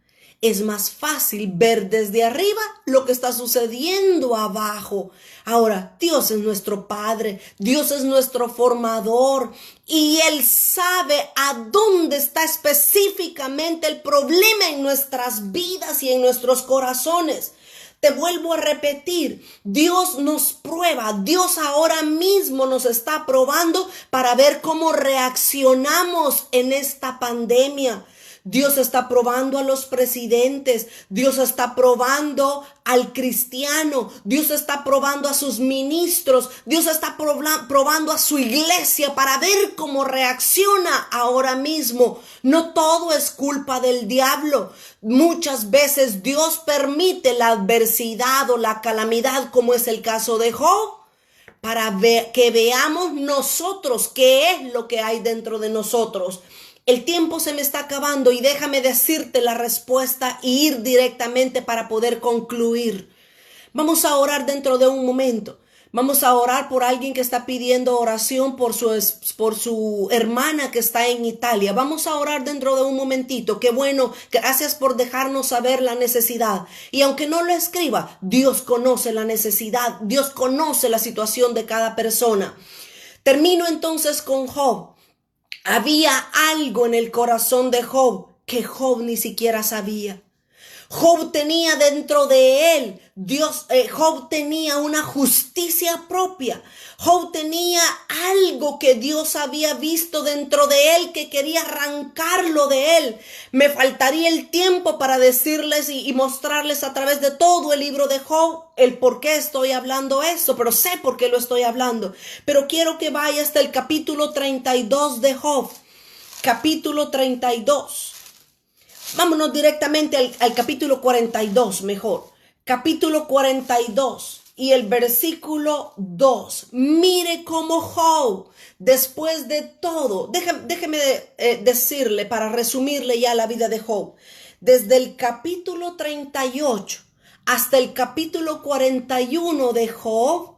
es más fácil ver desde arriba lo que está sucediendo abajo. Ahora, Dios es nuestro Padre, Dios es nuestro formador y Él sabe a dónde está específicamente el problema en nuestras vidas y en nuestros corazones. Te vuelvo a repetir, Dios nos prueba, Dios ahora mismo nos está probando para ver cómo reaccionamos en esta pandemia. Dios está probando a los presidentes, Dios está probando al cristiano, Dios está probando a sus ministros, Dios está probando a su iglesia para ver cómo reacciona ahora mismo. No todo es culpa del diablo. Muchas veces Dios permite la adversidad o la calamidad, como es el caso de Job para que veamos nosotros qué es lo que hay dentro de nosotros. El tiempo se me está acabando y déjame decirte la respuesta y ir directamente para poder concluir. Vamos a orar dentro de un momento. Vamos a orar por alguien que está pidiendo oración por su, por su hermana que está en Italia. Vamos a orar dentro de un momentito. Qué bueno, gracias por dejarnos saber la necesidad. Y aunque no lo escriba, Dios conoce la necesidad, Dios conoce la situación de cada persona. Termino entonces con Job. Había algo en el corazón de Job que Job ni siquiera sabía. Job tenía dentro de él, Dios, eh, Job tenía una justicia propia. Job tenía algo que Dios había visto dentro de él que quería arrancarlo de él. Me faltaría el tiempo para decirles y, mostrarles a través de todo el libro de Job el por qué estoy hablando esto, pero sé por qué lo estoy hablando. Pero quiero que vaya hasta el capítulo 32 de Job. Capítulo 32. Vámonos directamente al, capítulo 42, mejor. Capítulo 42 y el versículo 2. Mire cómo Job, después de todo, déjeme, eh, decirle para resumirle ya la vida de Job, desde el capítulo 38 hasta el capítulo 41 de Job,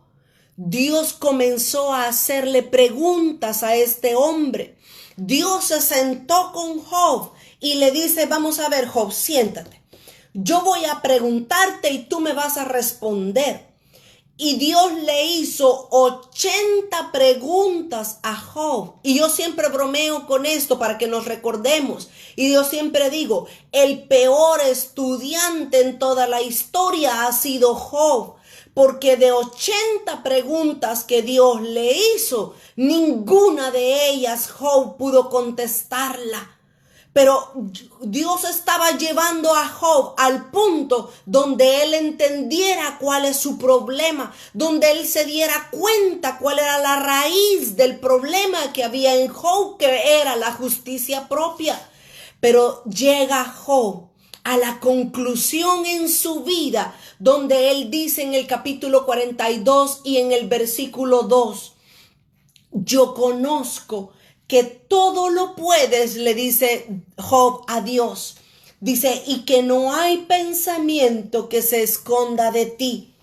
Dios comenzó a hacerle preguntas a este hombre. Dios se sentó con Job y le dice, vamos a ver, Job, siéntate. Yo voy a preguntarte y tú me vas a responder. Y Dios le hizo 80 preguntas a Job. Y yo siempre bromeo con esto para que nos recordemos. Y yo siempre digo, el peor estudiante en toda la historia ha sido Job. Porque de 80 preguntas que Dios le hizo, ninguna de ellas Job pudo contestarla. Pero Dios estaba llevando a Job al punto donde él entendiera cuál es su problema, donde él se diera cuenta cuál era la raíz del problema que había en Job, que era la justicia propia. Pero llega Job a la conclusión en su vida, donde él dice en el capítulo 42 y en el versículo 2, yo conozco que todo lo puedes, le dice Job a Dios. Dice, y que no hay pensamiento que se esconda de ti.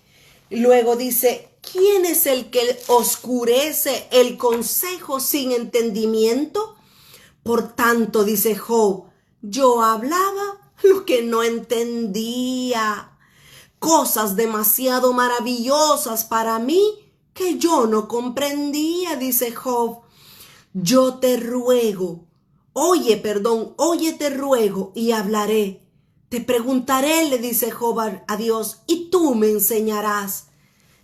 Luego dice, ¿quién es el que oscurece el consejo sin entendimiento? Por tanto, dice Job, yo hablaba lo que no entendía. Cosas demasiado maravillosas para mí que yo no comprendía, dice Job. Yo te ruego Oye, perdón, oye te ruego y hablaré. Te preguntaré, le dice Job a Dios, y tú me enseñarás.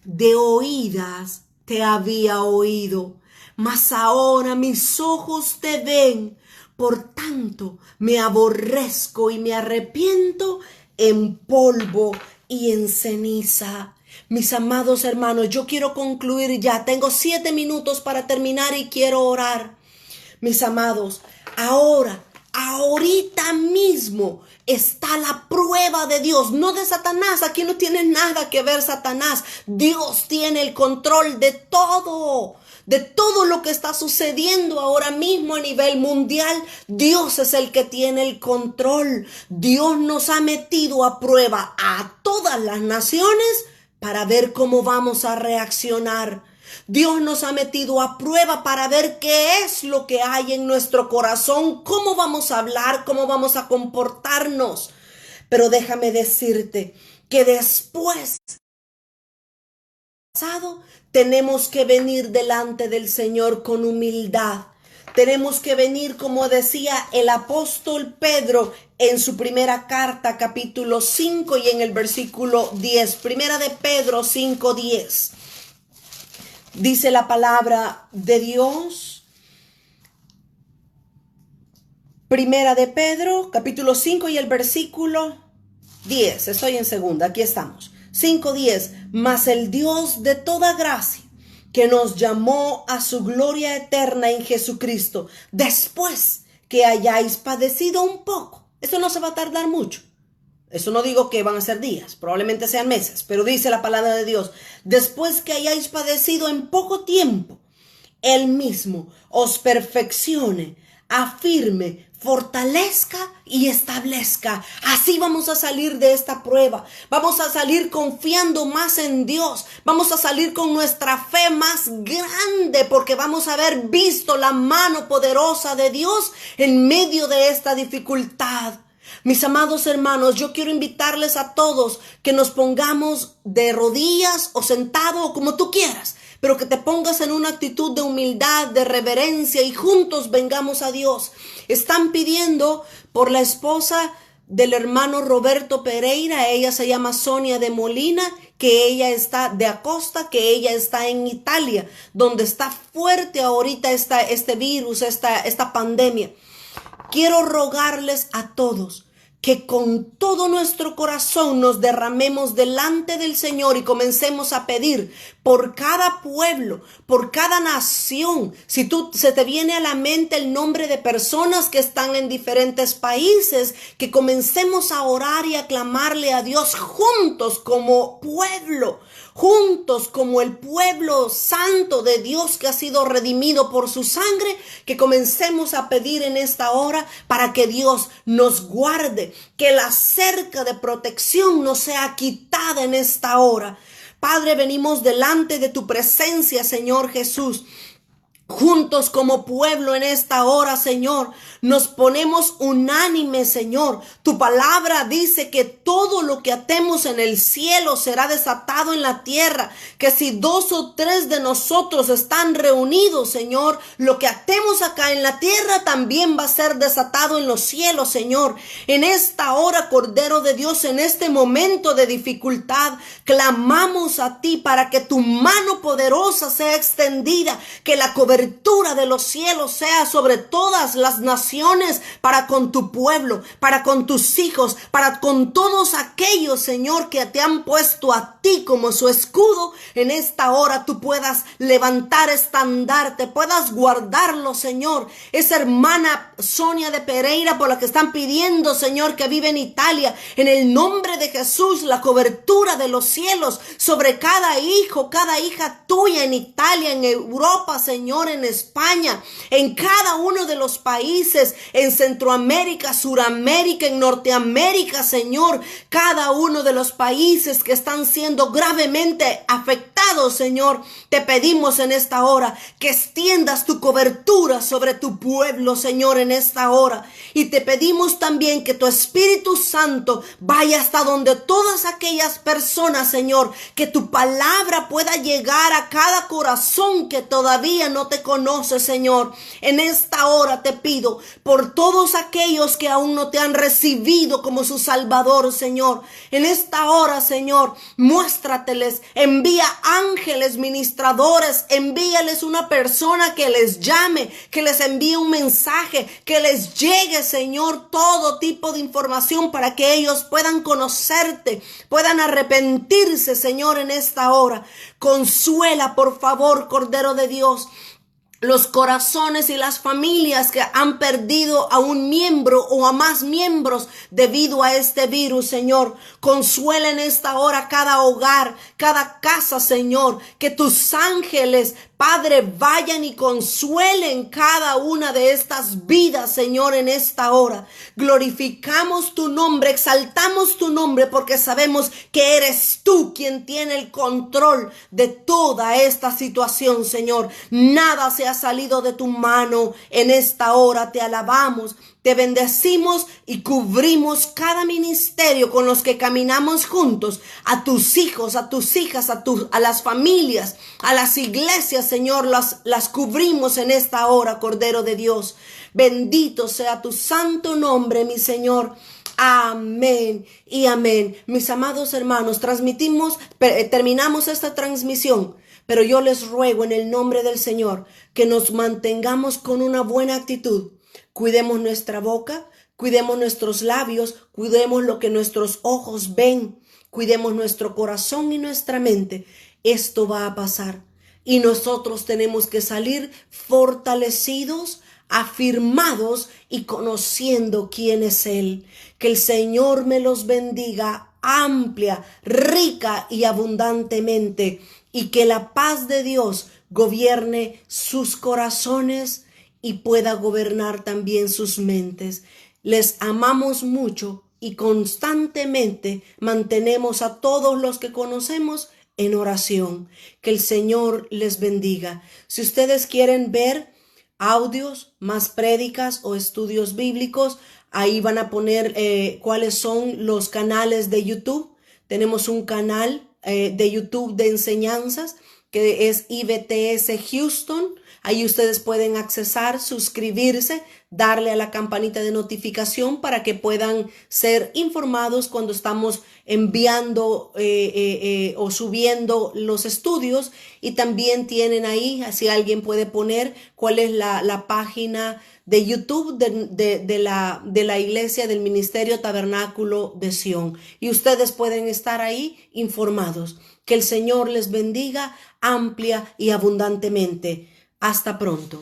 De oídas te había oído, mas ahora mis ojos te ven. Por tanto, me aborrezco y me arrepiento en polvo y en ceniza. Mis amados hermanos, yo quiero concluir ya. Tengo siete minutos para terminar y quiero orar. Mis amados, ahora, ahorita mismo está la prueba de Dios, no de Satanás. Aquí no tiene nada que ver Satanás. Dios tiene el control de todo. De todo lo que está sucediendo ahora mismo a nivel mundial, Dios es el que tiene el control. Dios nos ha metido a prueba a todas las naciones para ver cómo vamos a reaccionar. Dios nos ha metido a prueba para ver qué es lo que hay en nuestro corazón, cómo vamos a hablar, cómo vamos a comportarnos. Pero déjame decirte que después tenemos que venir delante del Señor con humildad. Tenemos que venir, como decía el apóstol Pedro en su primera carta, capítulo 5 y en el versículo 10. Primera de Pedro 5, 10. Dice la palabra de Dios. Primera de Pedro, capítulo 5 y el versículo 10. Estoy en segunda, aquí estamos. 5.10. Mas el Dios de toda gracia, que nos llamó a su gloria eterna en Jesucristo, después que hayáis padecido un poco. Esto no se va a tardar mucho. Eso no digo que van a ser días, probablemente sean meses, pero dice la palabra de Dios, después que hayáis padecido en poco tiempo, Él mismo os perfeccione, afirme, fortalezca y establezca. Así vamos a salir de esta prueba. Vamos a salir confiando más en Dios. Vamos a salir con nuestra fe más grande porque vamos a haber visto la mano poderosa de Dios en medio de esta dificultad. Mis amados hermanos, yo quiero invitarles a todos que nos pongamos de rodillas o sentado o como tú quieras, pero que te pongas en una actitud de humildad, de reverencia y juntos vengamos a Dios. Están pidiendo por la esposa del hermano Roberto Pereira, ella se llama Sonia de Molina, que ella está de Acosta, que ella está en Italia, donde está fuerte ahorita este virus, esta pandemia. Quiero rogarles a todos que con todo nuestro corazón nos derramemos delante del Señor y comencemos a pedir por cada pueblo, por cada nación. Si tú se te viene a la mente el nombre de personas que están en diferentes países, que comencemos a orar y a clamarle a Dios juntos como pueblo juntos como el pueblo santo de Dios que ha sido redimido por su sangre, que comencemos a pedir en esta hora para que Dios nos guarde, que la cerca de protección no sea quitada en esta hora. Padre, venimos delante de tu presencia, Señor Jesús. Juntos como pueblo en esta hora, Señor, nos ponemos unánime, Señor. Tu palabra dice que todo lo que atemos en el cielo será desatado en la tierra. Que si dos o tres de nosotros están reunidos, Señor, lo que atemos acá en la tierra también va a ser desatado en los cielos, Señor. En esta hora, Cordero de Dios, en este momento de dificultad, clamamos a ti para que tu mano poderosa sea extendida, que la cobertura cobertura de los cielos sea sobre todas las naciones para con tu pueblo, para con tus hijos, para con todos aquellos, Señor, que te han puesto a ti como su escudo. En esta hora tú puedas levantar estandarte, puedas guardarlo, Señor. Esa hermana Sonia de Pereira por la que están pidiendo, Señor, que vive en Italia, en el nombre de Jesús, la cobertura de los cielos sobre cada hijo, cada hija tuya en Italia, en Europa, Señor, en España, en cada uno de los países, en Centroamérica, Suramérica, en Norteamérica, Señor, cada uno de los países que están siendo gravemente afectados, Señor, te pedimos en esta hora que extiendas tu cobertura sobre tu pueblo, Señor, en esta hora. Y te pedimos también que tu Espíritu Santo vaya hasta donde todas aquellas personas, Señor, que tu palabra pueda llegar a cada corazón que todavía no te conoce, Señor. En esta hora te pido por todos aquellos que aún no te han recibido como su Salvador, Señor. En esta hora, Señor, muéstrateles, envía ángeles ministradores, envíales una persona que les llame, que les envíe un mensaje, que les llegue, Señor, todo tipo de información para que ellos puedan conocerte, puedan arrepentirse, Señor, en esta hora. Consuela, por favor, Cordero de Dios los corazones y las familias que han perdido a un miembro o a más miembros debido a este virus, Señor. Consuela en esta hora cada hogar, cada casa, Señor. Que tus ángeles Padre, vayan y consuelen cada una de estas vidas, Señor, en esta hora. Glorificamos tu nombre, exaltamos tu nombre porque sabemos que eres tú quien tiene el control de toda esta situación, Señor. Nada se ha salido de tu mano en esta hora. Te alabamos. Te bendecimos y cubrimos cada ministerio con los que caminamos juntos, a tus hijos, a tus hijas, a, a las familias, a las iglesias, Señor, las, las cubrimos en esta hora, Cordero de Dios. Bendito sea tu santo nombre, mi Señor. Amén y amén. Mis amados hermanos, transmitimos, eh, terminamos esta transmisión, pero yo les ruego en el nombre del Señor que nos mantengamos con una buena actitud Cuidemos nuestra boca, cuidemos nuestros labios, cuidemos lo que nuestros ojos ven, cuidemos nuestro corazón y nuestra mente. Esto va a pasar. Y nosotros tenemos que salir fortalecidos, afirmados y conociendo quién es Él. Que el Señor me los bendiga amplia, rica y abundantemente. Y que la paz de Dios gobierne sus corazones y pueda gobernar también sus mentes. Les amamos mucho y constantemente mantenemos a todos los que conocemos en oración. Que el Señor les bendiga. Si ustedes quieren ver audios, más prédicas o estudios bíblicos, ahí van a poner eh, cuáles son los canales de YouTube. Tenemos un canal eh, de YouTube de enseñanzas que es IBTS Houston. Ahí ustedes pueden accesar, suscribirse, darle a la campanita de notificación para que puedan ser informados cuando estamos enviando eh, eh, eh, o subiendo los estudios. Y también tienen ahí, si alguien puede poner cuál es la, página de YouTube de, de, la, de la iglesia del Ministerio Tabernáculo de Sión. Y ustedes pueden estar ahí informados. Que el Señor les bendiga amplia y abundantemente. Hasta pronto.